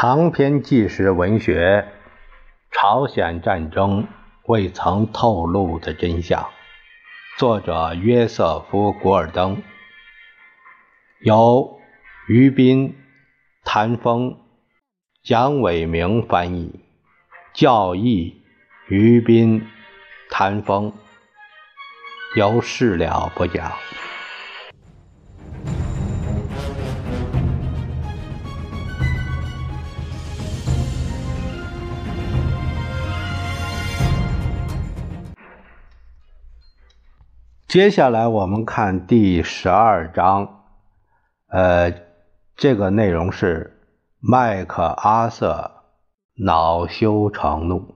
长篇纪实文学《朝鲜战争未曾透露的真相》，作者约瑟夫·古尔登，由于斌、谭峰、蒋伟明翻译，教义于斌、谭峰，由事了不讲。接下来我们看第十二章，呃，这个内容是麦克阿瑟恼羞成怒，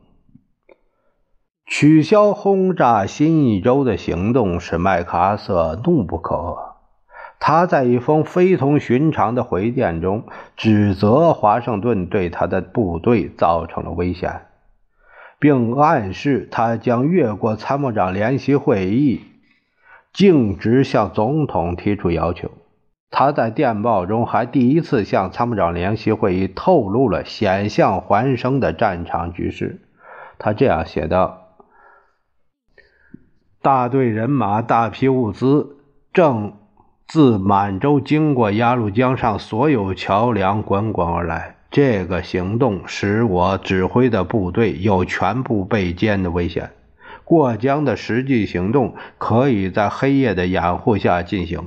取消轰炸新一州的行动使麦克阿瑟怒不可遏。他在一封非同寻常的回电中指责华盛顿对他的部队造成了危险，并暗示他将越过参谋长联席会议。径直向总统提出要求。他在电报中还第一次向参谋长联席会议透露了险象环生的战场局势。他这样写道：“大队人马、大批物资正自满洲经过鸭绿江上所有桥梁滚滚而来。这个行动使我指挥的部队有全部被歼的危险。”过江的实际行动可以在黑夜的掩护下进行。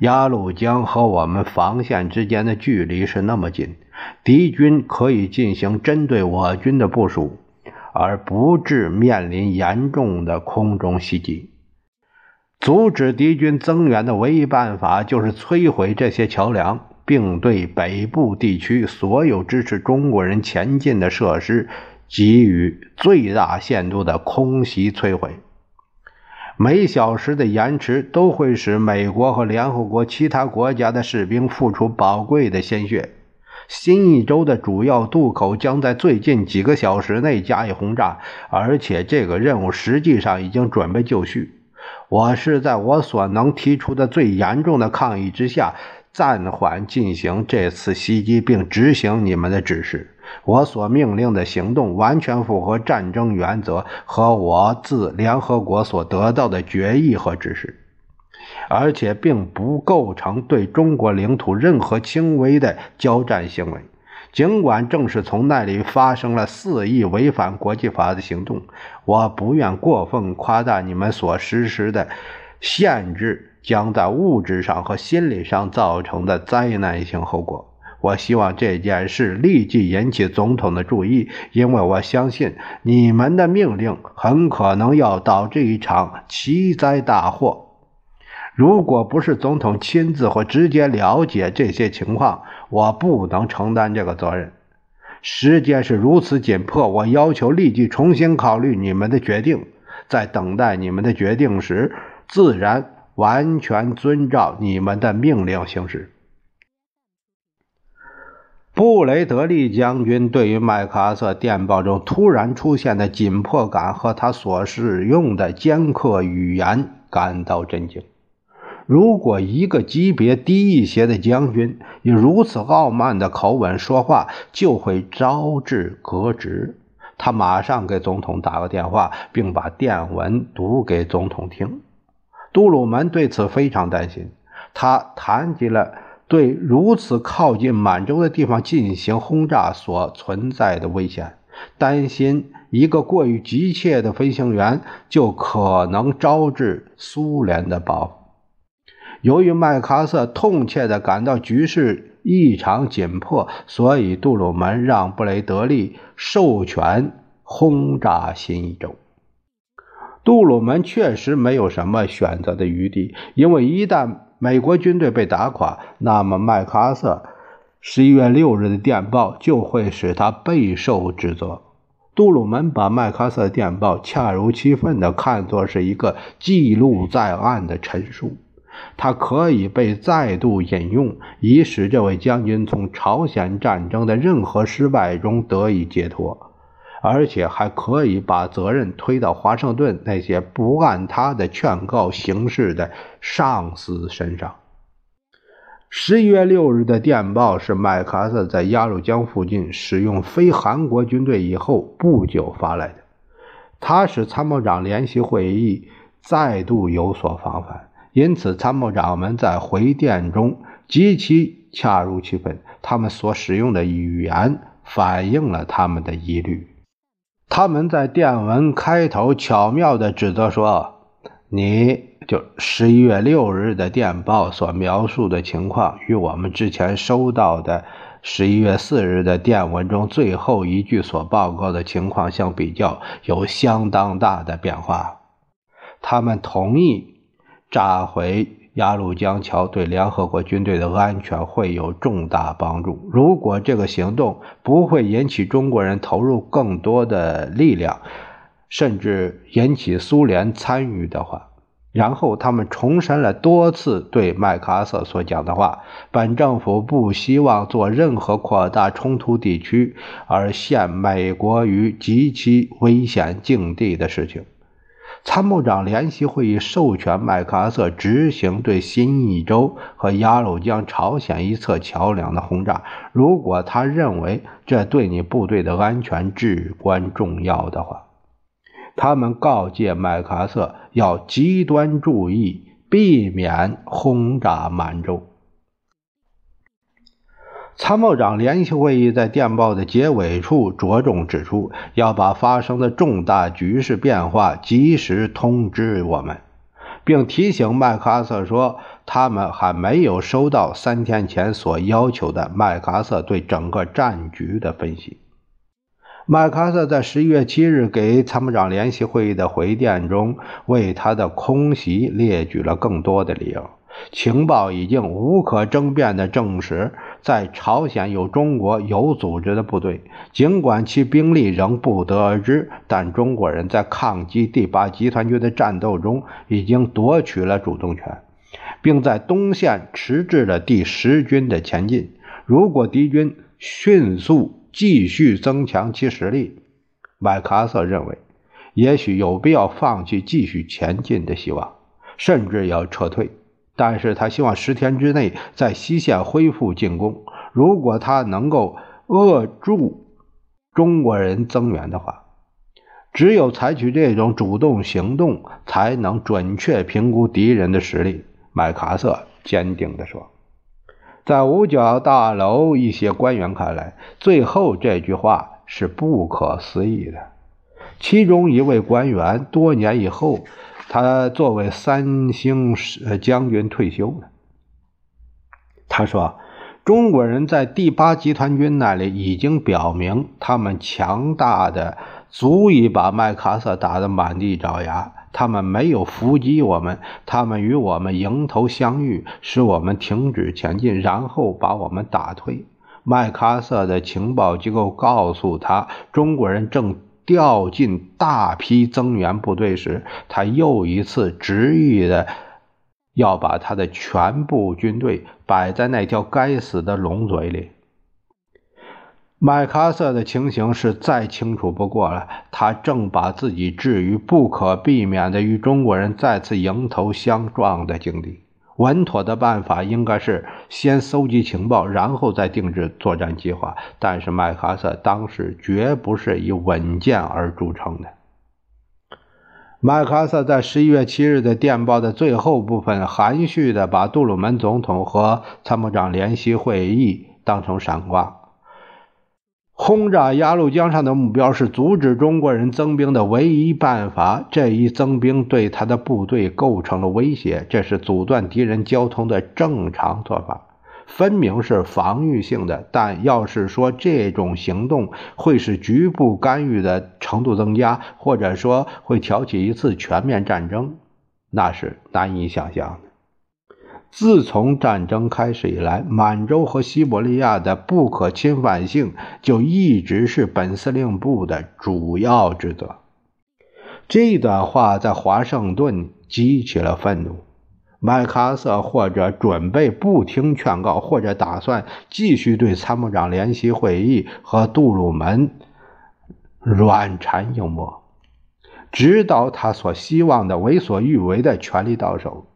鸭绿江和我们防线之间的距离是那么近，敌军可以进行针对我军的部署，而不致面临严重的空中袭击。阻止敌军增援的唯一办法就是摧毁这些桥梁，并对北部地区所有支持中国人前进的设施。给予最大限度的空袭摧毁，每小时的延迟都会使美国和联合国其他国家的士兵付出宝贵的鲜血。新一周的主要渡口将在最近几个小时内加以轰炸，而且这个任务实际上已经准备就绪。我是在我所能提出的最严重的抗议之下，暂缓进行这次袭击，并执行你们的指示。我所命令的行动完全符合战争原则和我自联合国所得到的决议和指示，而且并不构成对中国领土任何轻微的交战行为。尽管正是从那里发生了肆意违反国际法的行动，我不愿过分夸大你们所实施的限制将在物质上和心理上造成的灾难性后果。我希望这件事立即引起总统的注意，因为我相信你们的命令很可能要导致一场奇灾大祸。如果不是总统亲自或直接了解这些情况，我不能承担这个责任。时间是如此紧迫，我要求立即重新考虑你们的决定。在等待你们的决定时，自然完全遵照你们的命令行事。布雷德利将军对于麦克阿瑟电报中突然出现的紧迫感和他所使用的尖刻语言感到震惊。如果一个级别低一些的将军以如此傲慢的口吻说话，就会招致革职。他马上给总统打个电话，并把电文读给总统听。杜鲁门对此非常担心，他谈及了。对如此靠近满洲的地方进行轰炸所存在的危险，担心一个过于急切的飞行员就可能招致苏联的报复。由于麦克阿瑟痛切地感到局势异常紧迫，所以杜鲁门让布雷德利授权轰炸新一州。杜鲁门确实没有什么选择的余地，因为一旦美国军队被打垮，那么麦克阿瑟十一月六日的电报就会使他备受指责。杜鲁门把麦克阿瑟电报恰如其分地看作是一个记录在案的陈述，它可以被再度引用，以使这位将军从朝鲜战争的任何失败中得以解脱。而且还可以把责任推到华盛顿那些不按他的劝告行事的上司身上。十一月六日的电报是麦克阿瑟在鸭绿江附近使用非韩国军队以后不久发来的。他使参谋长联席会议再度有所防范，因此参谋长们在回电中极其恰如其分。他们所使用的语言反映了他们的疑虑。他们在电文开头巧妙地指责说：“你就十一月六日的电报所描述的情况，与我们之前收到的十一月四日的电文中最后一句所报告的情况相比较，有相当大的变化。”他们同意炸毁。鸭绿江桥对联合国军队的安全会有重大帮助。如果这个行动不会引起中国人投入更多的力量，甚至引起苏联参与的话，然后他们重申了多次对麦克阿瑟所讲的话：本政府不希望做任何扩大冲突地区而陷美国于极其危险境地的事情。参谋长联席会议授权麦克阿瑟执行对新义州和鸭绿江朝鲜一侧桥梁的轰炸，如果他认为这对你部队的安全至关重要的话。他们告诫麦克阿瑟要极端注意，避免轰炸满洲。参谋长联席会议在电报的结尾处着重指出，要把发生的重大局势变化及时通知我们，并提醒麦克阿瑟说，他们还没有收到三天前所要求的麦克阿瑟对整个战局的分析。麦克阿瑟在十一月七日给参谋长联席会议的回电中，为他的空袭列举了更多的理由。情报已经无可争辩地证实，在朝鲜有中国有组织的部队，尽管其兵力仍不得而知，但中国人在抗击第八集团军的战斗中已经夺取了主动权，并在东线迟滞了第十军的前进。如果敌军迅速继续增强其实力，麦克阿瑟认为，也许有必要放弃继续前进的希望，甚至要撤退。但是他希望十天之内在西线恢复进攻。如果他能够扼住中国人增援的话，只有采取这种主动行动，才能准确评估敌人的实力。麦克阿瑟坚定地说。在五角大楼一些官员看来，最后这句话是不可思议的。其中一位官员多年以后。他作为三星呃将军退休了。他说：“中国人在第八集团军那里已经表明，他们强大的足以把麦克阿瑟打得满地找牙。他们没有伏击我们，他们与我们迎头相遇，使我们停止前进，然后把我们打退。”麦克阿瑟的情报机构告诉他，中国人正。调进大批增援部队时，他又一次执意的要把他的全部军队摆在那条该死的龙嘴里。麦克阿瑟的情形是再清楚不过了，他正把自己置于不可避免的与中国人再次迎头相撞的境地。稳妥的办法应该是先搜集情报，然后再定制作战计划。但是麦克阿瑟当时绝不是以稳健而著称的。麦克阿瑟在十一月七日的电报的最后部分，含蓄的把杜鲁门总统和参谋长联席会议当成闪光。轰炸鸭绿江上的目标是阻止中国人增兵的唯一办法。这一增兵对他的部队构成了威胁，这是阻断敌人交通的正常做法，分明是防御性的。但要是说这种行动会使局部干预的程度增加，或者说会挑起一次全面战争，那是难以想象。自从战争开始以来，满洲和西伯利亚的不可侵犯性就一直是本司令部的主要职责。这段话在华盛顿激起了愤怒。麦克阿瑟或者准备不听劝告，或者打算继续对参谋长联席会议和杜鲁门软缠硬磨，直到他所希望的为所欲为的权力到手。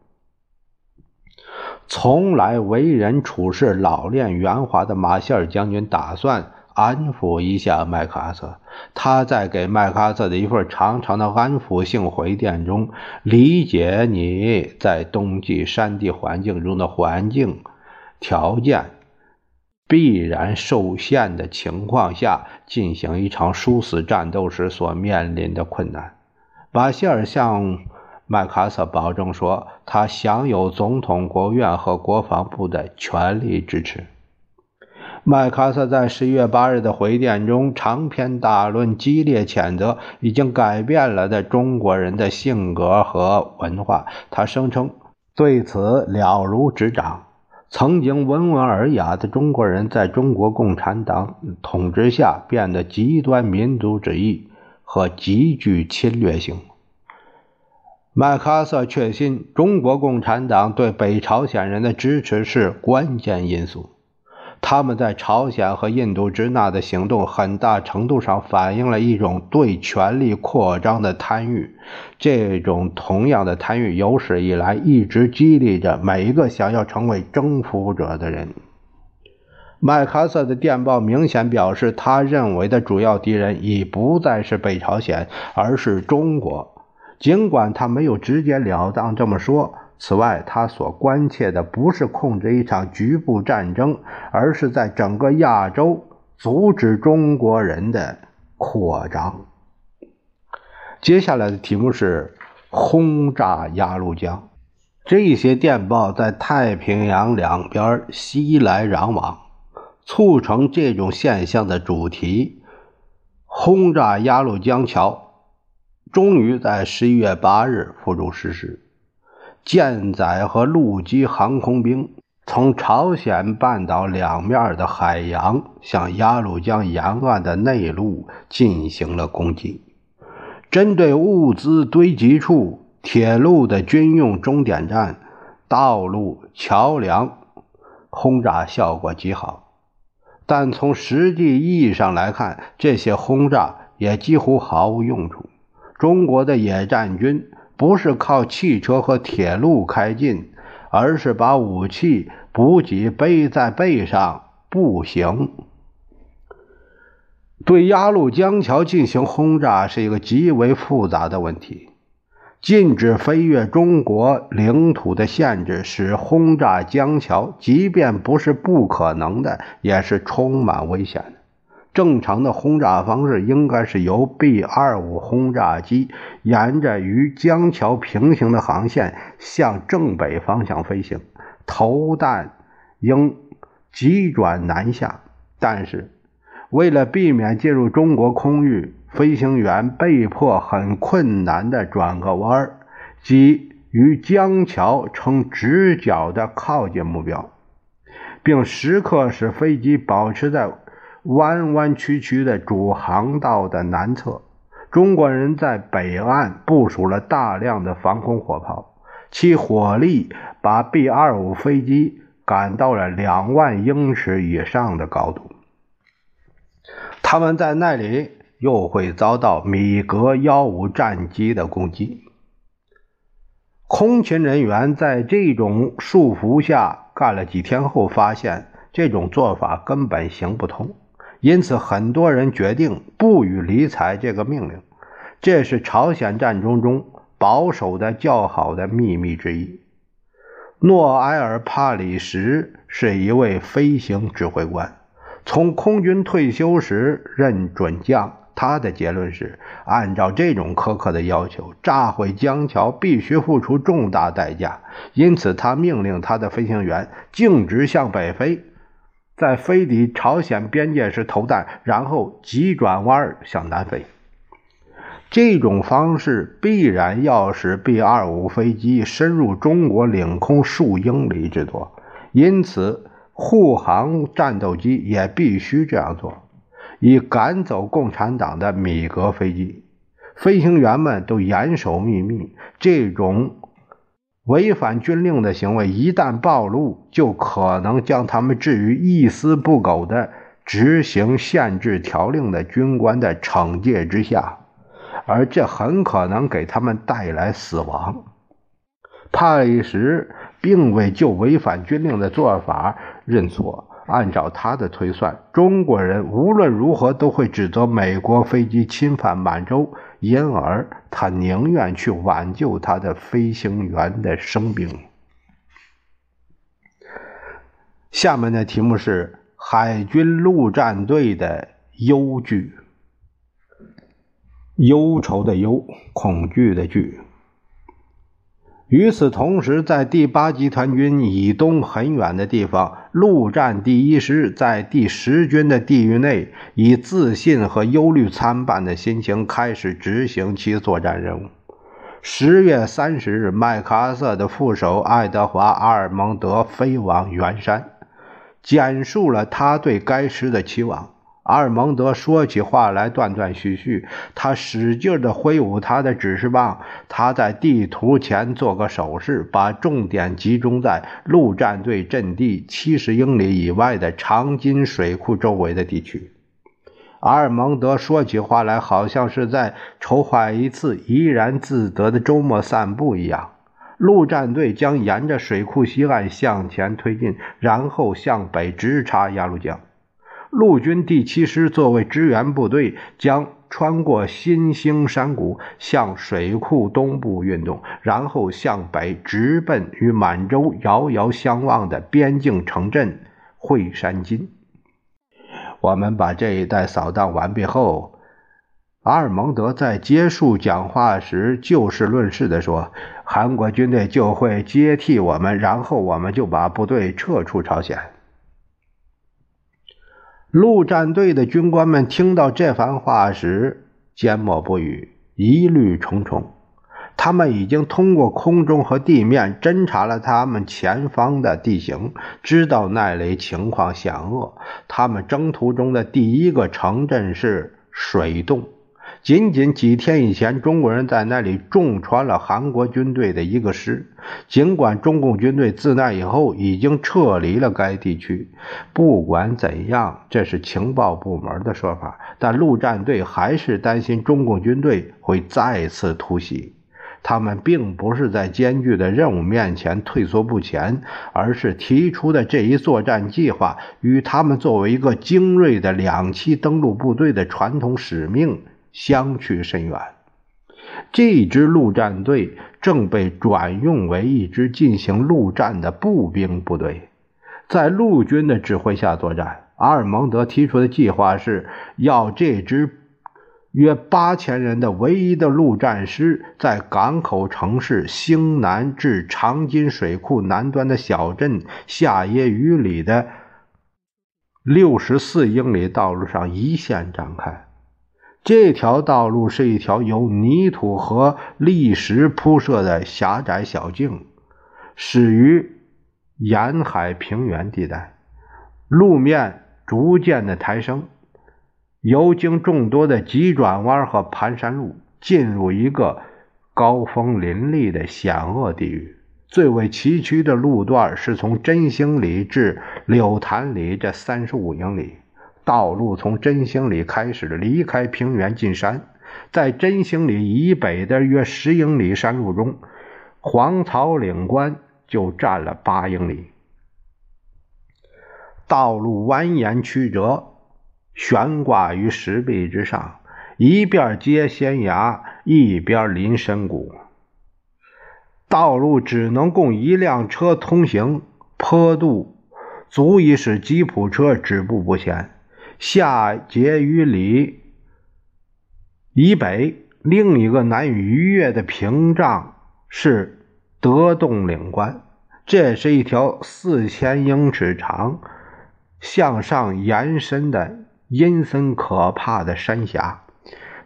从来为人处事老练圆滑的马歇尔将军打算安抚一下麦克阿瑟。他在给麦克阿瑟的一份长长的安抚性回电中，理解你在冬季山地环境中的环境条件必然受限的情况下进行一场殊死战斗时所面临的困难。马歇尔向。麦克阿瑟保证说，他享有总统、国务院和国防部的全力支持。麦克阿瑟在十一月八日的回电中长篇大论、激烈谴责已经改变了的中国人的性格和文化。他声称对此了如指掌。曾经温文尔雅的中国人，在中国共产党统治下变得极端民族主义和极具侵略性。麦克阿瑟确信，中国共产党对北朝鲜人的支持是关键因素。他们在朝鲜和印度支那的行动，很大程度上反映了一种对权力扩张的贪欲。这种同样的贪欲，有史以来一直激励着每一个想要成为征服者的人。麦克阿瑟的电报明显表示，他认为的主要敌人已不再是北朝鲜，而是中国。尽管他没有直截了当这么说，此外，他所关切的不是控制一场局部战争，而是在整个亚洲阻止中国人的扩张。接下来的题目是轰炸鸭绿江。这些电报在太平洋两边熙来攘往，促成这种现象的主题：轰炸鸭绿江桥。终于在十一月八日付诸实施，舰载和陆基航空兵从朝鲜半岛两面的海洋向鸭绿江沿岸的内陆进行了攻击。针对物资堆积处、铁路的军用终点站、道路、桥梁，轰炸效果极好。但从实际意义上来看，这些轰炸也几乎毫无用处。中国的野战军不是靠汽车和铁路开进，而是把武器补给背在背上步行。对鸭绿江桥进行轰炸是一个极为复杂的问题。禁止飞越中国领土的限制使轰炸江桥，即便不是不可能的，也是充满危险的。正常的轰炸方式应该是由 B-25 轰炸机沿着与江桥平行的航线向正北方向飞行，投弹应急转南下。但是，为了避免进入中国空域，飞行员被迫很困难地转个弯儿即与江桥呈直角地靠近目标，并时刻使飞机保持在。弯弯曲曲的主航道的南侧，中国人在北岸部署了大量的防空火炮，其火力把 B-25 飞机赶到了两万英尺以上的高度。他们在那里又会遭到米格幺五战机的攻击。空勤人员在这种束缚下干了几天后，发现这种做法根本行不通。因此，很多人决定不予理睬这个命令。这是朝鲜战争中保守的较好的秘密之一。诺埃尔·帕里什是一位飞行指挥官，从空军退休时任准将。他的结论是：按照这种苛刻的要求，炸毁江桥必须付出重大代价。因此，他命令他的飞行员径直向北飞。在飞抵朝鲜边界时投弹，然后急转弯向南飞。这种方式必然要使 B-25 飞机深入中国领空数英里之多，因此护航战斗机也必须这样做，以赶走共产党的米格飞机。飞行员们都严守秘密，这种。违反军令的行为一旦暴露，就可能将他们置于一丝不苟的执行限制条令的军官的惩戒之下，而这很可能给他们带来死亡。帕里什并未就违反军令的做法认错。按照他的推算，中国人无论如何都会指责美国飞机侵犯满洲，因而他宁愿去挽救他的飞行员的生命。下面的题目是海军陆战队的忧惧，忧愁的忧，恐惧的惧。与此同时，在第八集团军以东很远的地方，陆战第一师在第十军的地域内，以自信和忧虑参半的心情开始执行其作战任务。十月三十日，麦克阿瑟的副手爱德华·阿尔蒙德飞往圆山，简述了他对该师的期望。阿尔蒙德说起话来断断续续，他使劲地挥舞他的指示棒。他在地图前做个手势，把重点集中在陆战队阵地七十英里以外的长津水库周围的地区。阿尔蒙德说起话来，好像是在筹划一次怡然自得的周末散步一样。陆战队将沿着水库西岸向前推进，然后向北直插鸭绿江。陆军第七师作为支援部队，将穿过新兴山谷，向水库东部运动，然后向北直奔与满洲遥遥相望的边境城镇惠山津。我们把这一带扫荡完毕后，阿尔蒙德在结束讲话时就事论事地说：“韩国军队就会接替我们，然后我们就把部队撤出朝鲜。”陆战队的军官们听到这番话时，缄默不语，疑虑重重。他们已经通过空中和地面侦察了他们前方的地形，知道那里情况险恶。他们征途中的第一个城镇是水洞。仅仅几天以前，中国人在那里重创了韩国军队的一个师。尽管中共军队自那以后已经撤离了该地区，不管怎样，这是情报部门的说法，但陆战队还是担心中共军队会再次突袭。他们并不是在艰巨的任务面前退缩不前，而是提出的这一作战计划与他们作为一个精锐的两栖登陆部队的传统使命。相去甚远。这支陆战队正被转用为一支进行陆战的步兵部队，在陆军的指挥下作战。阿尔蒙德提出的计划是要这支约八千人的唯一的陆战师，在港口城市兴南至长津水库南端的小镇下耶屿里的六十四英里道路上一线展开。这条道路是一条由泥土和砾石铺设的狭窄小径，始于沿海平原地带，路面逐渐的抬升，游经众多的急转弯和盘山路，进入一个高峰林立的险恶地域。最为崎岖的路段是从真兴里至柳潭里这三十五英里。道路从真兴里开始离开平原进山，在真兴里以北的约十英里山路中，黄草岭关就占了八英里。道路蜿蜒曲折，悬挂于石壁之上，一边接悬崖，一边临深谷。道路只能供一辆车通行，坡度足以使吉普车止步不前。下碣于里以北，另一个难以逾越的屏障是德洞岭关。这是一条四千英尺长、向上延伸的阴森可怕的山峡，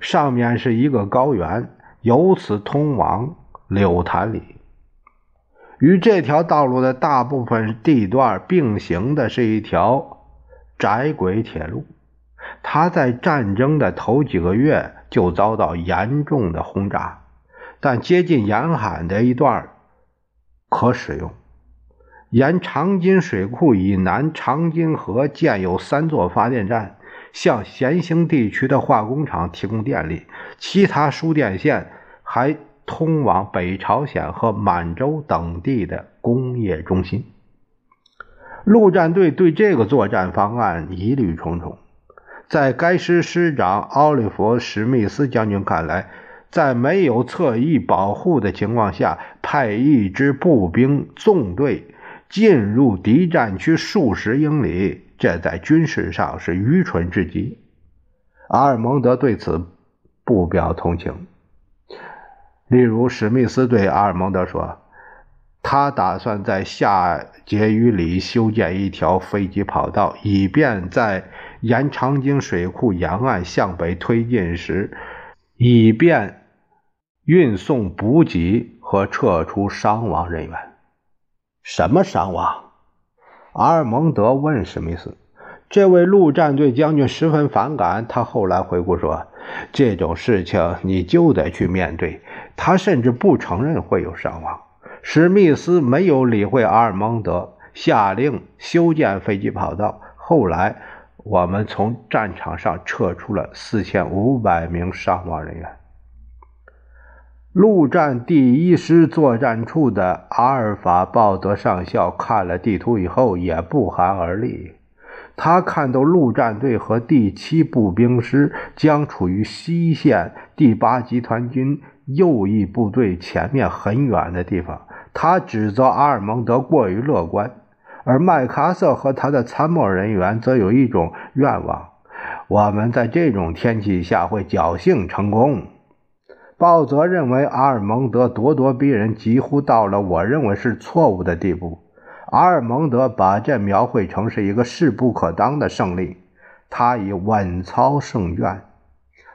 上面是一个高原，由此通往柳潭里。与这条道路的大部分地段并行的是一条。窄轨铁路，它在战争的头几个月就遭到严重的轰炸，但接近沿海的一段可使用。沿长津水库以南长津河建有三座发电站，向咸兴地区的化工厂提供电力。其他输电线还通往北朝鲜和满洲等地的工业。中心。陆战队对这个作战方案疑虑重重。在该师师长奥利弗·史密斯将军看来，在没有侧翼保护的情况下，派一支步兵纵队进入敌占区数十英里，这在军事上是愚蠢至极。阿尔蒙德对此不表同情。例如，史密斯对阿尔蒙德说：“他打算在下碣隅里修建一条飞机跑道，以便在……”沿长津水库沿岸向北推进时，以便运送补给和撤出伤亡人员。什么伤亡？阿尔蒙德问史密斯。这位陆战队将军十分反感。他后来回顾说：“这种事情你就得去面对。”他甚至不承认会有伤亡。史密斯没有理会阿尔蒙德，下令修建飞机跑道。后来。我们从战场上撤出了四千五百名伤亡人员。陆战第一师作战处的阿尔法鲍德上校看了地图以后也不寒而栗。他看到陆战队和第七步兵师将处于西线第八集团军右翼部队前面很远的地方，他指责阿尔蒙德过于乐观。而麦克阿瑟和他的参谋人员则有一种愿望：我们在这种天气下会侥幸成功。鲍泽认为阿尔蒙德咄咄逼人，几乎到了我认为是错误的地步。阿尔蒙德把这描绘成是一个势不可当的胜利，他以稳操胜券。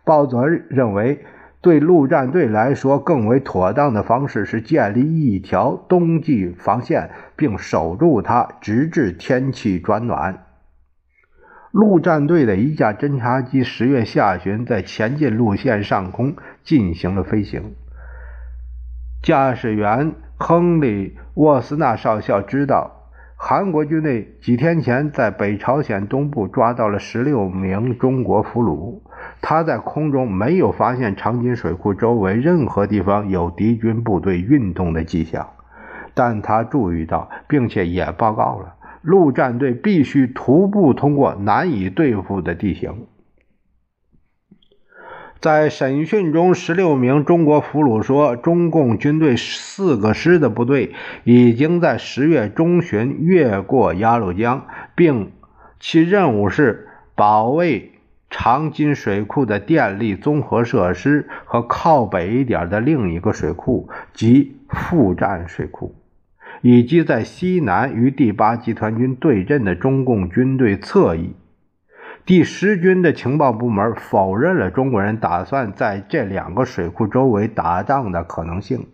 鲍泽认为。对陆战队来说，更为妥当的方式是建立一条冬季防线，并守住它，直至天气转暖。陆战队的一架侦察机十月下旬在前进路线上空进行了飞行。驾驶员亨利·沃斯纳少校知道，韩国军队几天前在北朝鲜东部抓到了十六名中国俘虏。他在空中没有发现长津水库周围任何地方有敌军部队运动的迹象，但他注意到，并且也报告了，陆战队必须徒步通过难以对付的地形。在审讯中，十六名中国俘虏说，中共军队四个师的部队已经在十月中旬越过鸭绿江，并其任务是保卫。长津水库的电力综合设施和靠北一点的另一个水库及副战水库，以及在西南与第八集团军对阵的中共军队侧翼。第十军的情报部门否认了中国人打算在这两个水库周围打仗的可能性，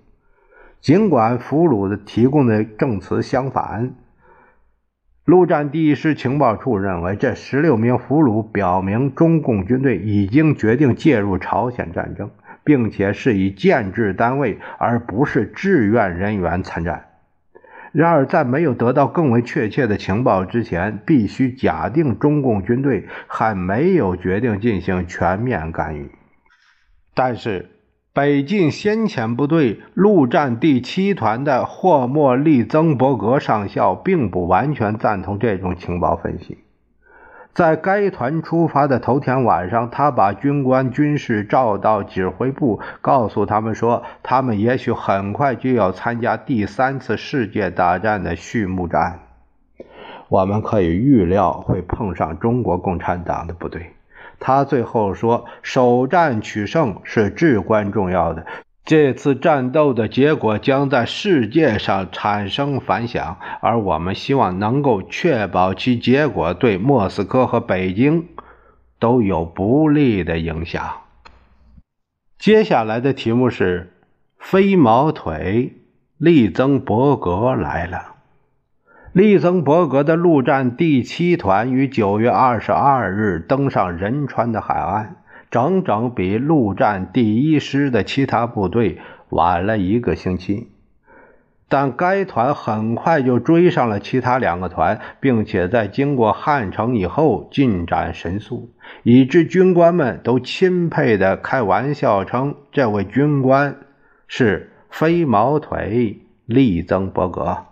尽管俘虏的提供的证词相反。陆战第一师情报处认为，这十六名俘虏表明中共军队已经决定介入朝鲜战争，并且是以建制单位而不是志愿人员参战。然而，在没有得到更为确切的情报之前，必须假定中共军队还没有决定进行全面干预。但是，北进先遣部队陆战第七团的霍莫利曾伯格上校并不完全赞同这种情报分析。在该团出发的头天晚上，他把军官军事召到指挥部，告诉他们说，他们也许很快就要参加第三次世界大战的序幕战。我们可以预料会碰上中国共产党的部队。他最后说：“首战取胜是至关重要的。这次战斗的结果将在世界上产生反响，而我们希望能够确保其结果对莫斯科和北京都有不利的影响。”接下来的题目是：“飞毛腿利曾伯格来了。”利曾伯格的陆战第七团于九月二十二日登上仁川的海岸，整整比陆战第一师的其他部队晚了一个星期。但该团很快就追上了其他两个团，并且在经过汉城以后进展神速，以致军官们都钦佩地开玩笑称这位军官是飞毛腿利曾伯格。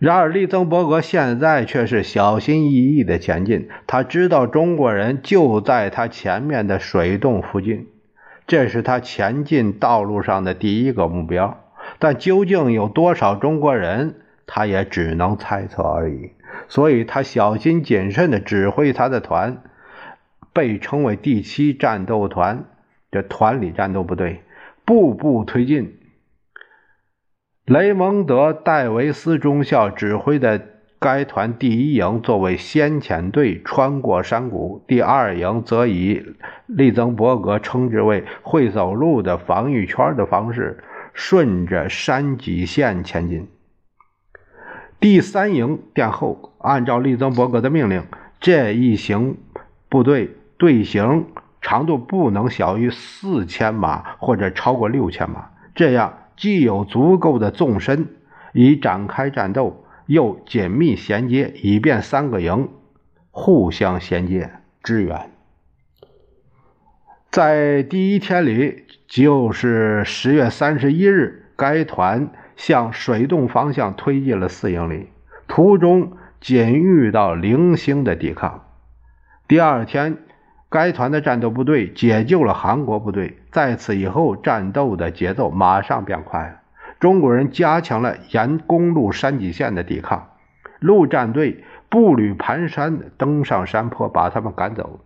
然而，利曾伯格现在却是小心翼翼地前进。他知道中国人就在他前面的水洞附近，这是他前进道路上的第一个目标。但究竟有多少中国人，他也只能猜测而已。所以他小心谨慎地指挥他的团，被称为第七战斗团，这团里战斗部队，步步推进。雷蒙德·戴维斯中校指挥的该团第一营作为先遣队穿过山谷，第二营则以利曾伯格称之为“会走路的防御圈”的方式，顺着山脊线前进。第三营殿后，按照利曾伯格的命令，这一行部队队形长度不能小于四千码或者超过六千码，这样。既有足够的纵深以展开战斗，又紧密衔接，以便三个营互相衔接支援。在第一天里，就是十月三十一日，该团向水洞方向推进了四英里，途中仅遇到零星的抵抗。第二天。该团的战斗部队解救了韩国部队。在此以后，战斗的节奏马上变快了。中国人加强了沿公路山脊线的抵抗，陆战队步履蹒跚登上山坡，把他们赶走。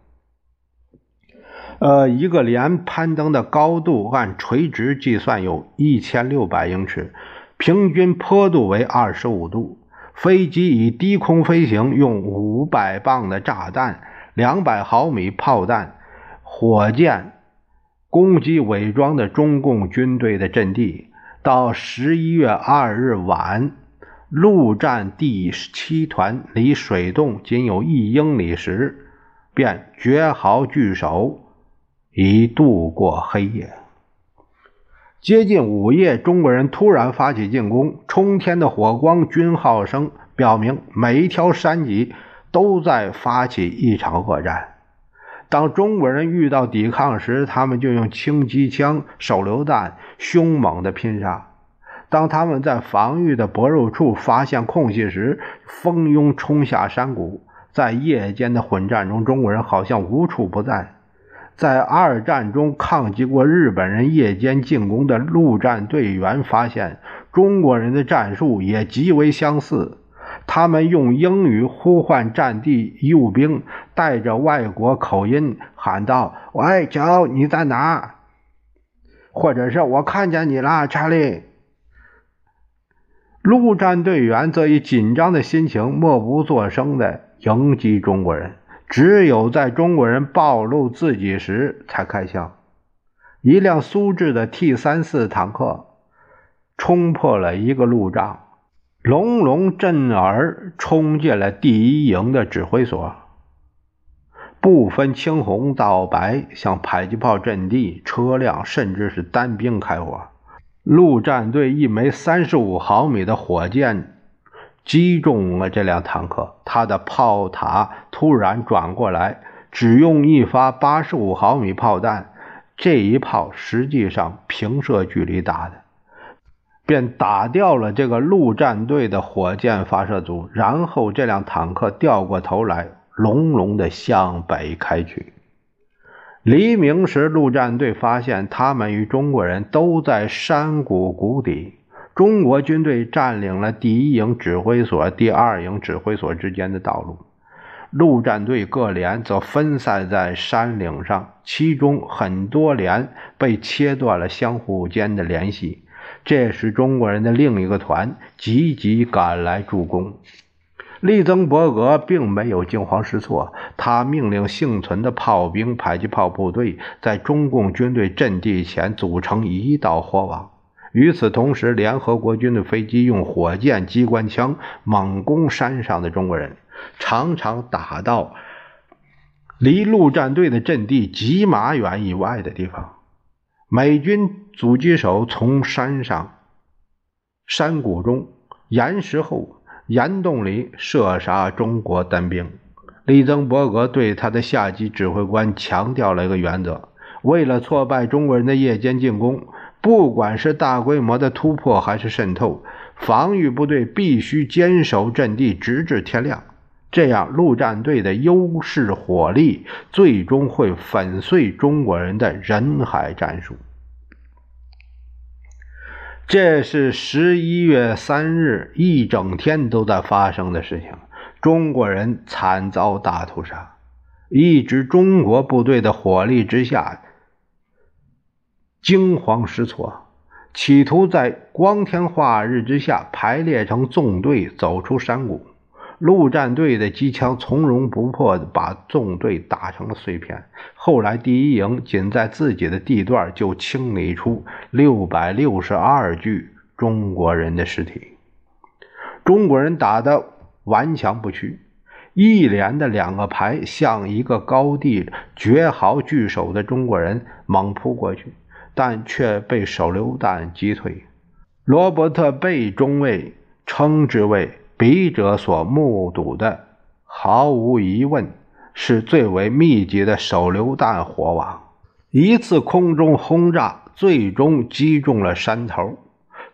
呃，一个连攀登的高度按垂直计算有一千六百英尺，平均坡度为二十五度。飞机以低空飞行，用五百磅的炸弹。两百毫米炮弹、火箭攻击伪装的中共军队的阵地。到十一月二日晚，陆战第七团离水洞仅有一英里时，便绝好据守，以度过黑夜。接近午夜，中国人突然发起进攻，冲天的火光、军号声表明每一条山脊。都在发起一场恶战。当中国人遇到抵抗时，他们就用轻机枪、手榴弹凶猛的拼杀；当他们在防御的薄弱处发现空隙时，蜂拥冲下山谷。在夜间的混战中，中国人好像无处不在。在二战中抗击过日本人夜间进攻的陆战队员发现，中国人的战术也极为相似。他们用英语呼唤战地义务兵，带着外国口音喊道：“喂，乔，你在哪？”或者是我看见你了，查理。陆战队员则以紧张的心情，默不作声地迎击中国人，只有在中国人暴露自己时才开枪。一辆苏制的 T 三四坦克冲破了一个路障。隆隆震耳，冲进了第一营的指挥所，不分青红皂白，向迫击炮阵地、车辆，甚至是单兵开火。陆战队一枚三十五毫米的火箭击中了这辆坦克，它的炮塔突然转过来，只用一发八十五毫米炮弹，这一炮实际上平射距离打的。便打掉了这个陆战队的火箭发射组，然后这辆坦克掉过头来，隆隆的向北开去。黎明时，陆战队发现他们与中国人都在山谷谷底。中国军队占领了第一营指挥所、第二营指挥所之间的道路，陆战队各连则分散在山岭上，其中很多连被切断了相互间的联系。这时，中国人的另一个团急急赶来助攻。利曾伯格并没有惊慌失措，他命令幸存的炮兵、迫击炮部队在中共军队阵地前组成一道火网。与此同时，联合国军的飞机用火箭、机关枪猛攻山上的中国人，常常打到离陆战队的阵地几码远以外的地方。美军狙击手从山上、山谷中、岩石后、岩洞里射杀中国单兵。利曾伯格对他的下级指挥官强调了一个原则：为了挫败中国人的夜间进攻，不管是大规模的突破还是渗透，防御部队必须坚守阵地，直至天亮。这样，陆战队的优势火力最终会粉碎中国人的人海战术。这是十一月三日一整天都在发生的事情。中国人惨遭大屠杀，一支中国部队的火力之下惊慌失措，企图在光天化日之下排列成纵队走出山谷。陆战队的机枪从容不迫地把纵队打成了碎片。后来，第一营仅在自己的地段就清理出六百六十二具中国人的尸体。中国人打得顽强不屈，一连的两个排向一个高地绝好据守的中国人猛扑过去，但却被手榴弹击退。罗伯特·贝中尉称之为。笔者所目睹的，毫无疑问是最为密集的手榴弹火网。一次空中轰炸最终击中了山头。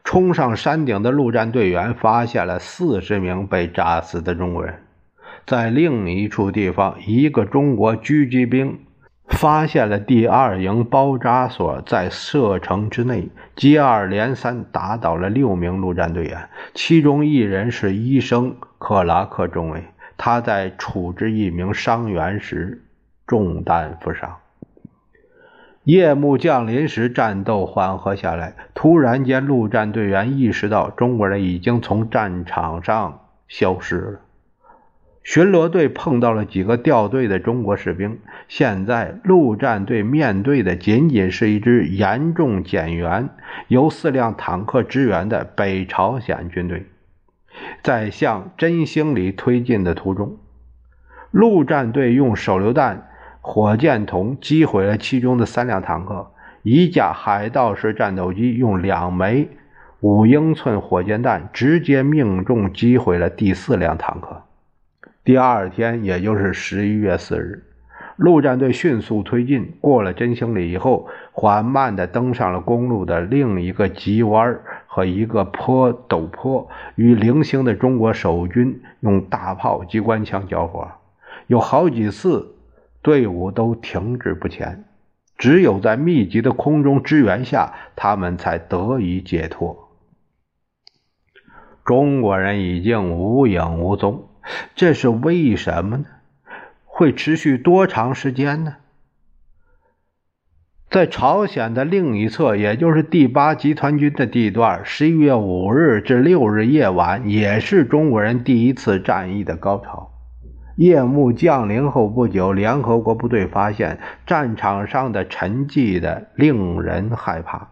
冲上山顶的陆战队员发现了四十名被炸死的中国人。在另一处地方，一个中国狙击兵。发现了第二营包扎所在射程之内，接二连三打倒了六名陆战队员，其中一人是医生克拉克中尉。他在处置一名伤员时中弹负伤。夜幕降临时，战斗缓和下来。突然间，陆战队员意识到中国人已经从战场上消失了。巡逻队碰到了几个掉队的中国士兵。现在，陆战队面对的仅仅是一支严重减员、由四辆坦克支援的北朝鲜军队。在向真兴里推进的途中，陆战队用手榴弹、火箭筒击毁了其中的三辆坦克。一架海盗式战斗机用两枚五英寸火箭弹直接命中击毁了第四辆坦克。第二天，也就是十一月四日，陆战队迅速推进，过了真兴里以后，缓慢地登上了公路的另一个急弯和一个坡陡坡，与零星的中国守军用大炮、机关枪交火，有好几次队伍都停滞不前，只有在密集的空中支援下，他们才得以解脱。中国人已经无影无踪。这是为什么呢？会持续多长时间呢？在朝鲜的另一侧，也就是第八集团军的地段，十一月五日至六日夜晚，也是中国人第一次战役的高潮。夜幕降临后不久，联合国部队发现战场上的沉寂的令人害怕。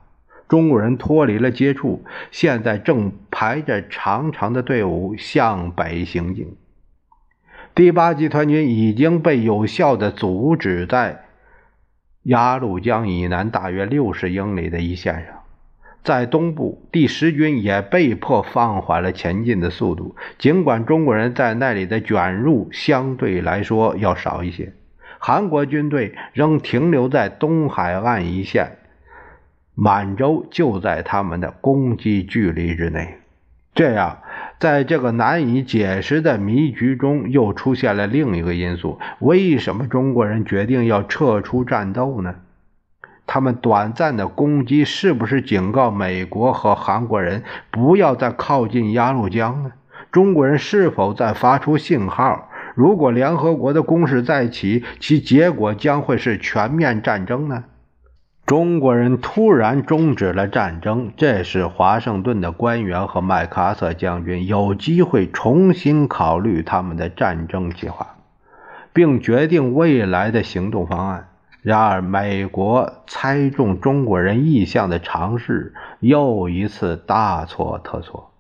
中国人脱离了接触，现在正排着长长的队伍向北行进。第八集团军已经被有效的阻止在鸭绿江以南大约六十英里的一线上，在东部，第十军也被迫放缓了前进的速度。尽管中国人在那里的卷入相对来说要少一些，韩国军队仍停留在东海岸一线。满洲就在他们的攻击距离之内，这样，在这个难以解释的迷局中，又出现了另一个因素：为什么中国人决定要撤出战斗呢？他们短暂的攻击是不是警告美国和韩国人不要再靠近鸭绿江呢？中国人是否在发出信号？如果联合国的攻势再起，其结果将会是全面战争呢？中国人突然终止了战争，这使华盛顿的官员和麦克阿瑟将军有机会重新考虑他们的战争计划，并决定未来的行动方案。然而，美国猜中中国人意向的尝试又一次大错特错，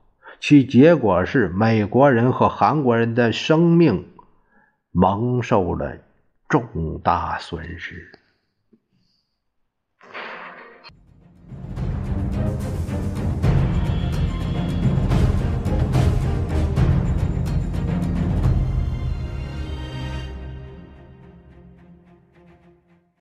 其结果是美国人和韩国人的生命蒙受了重大损失。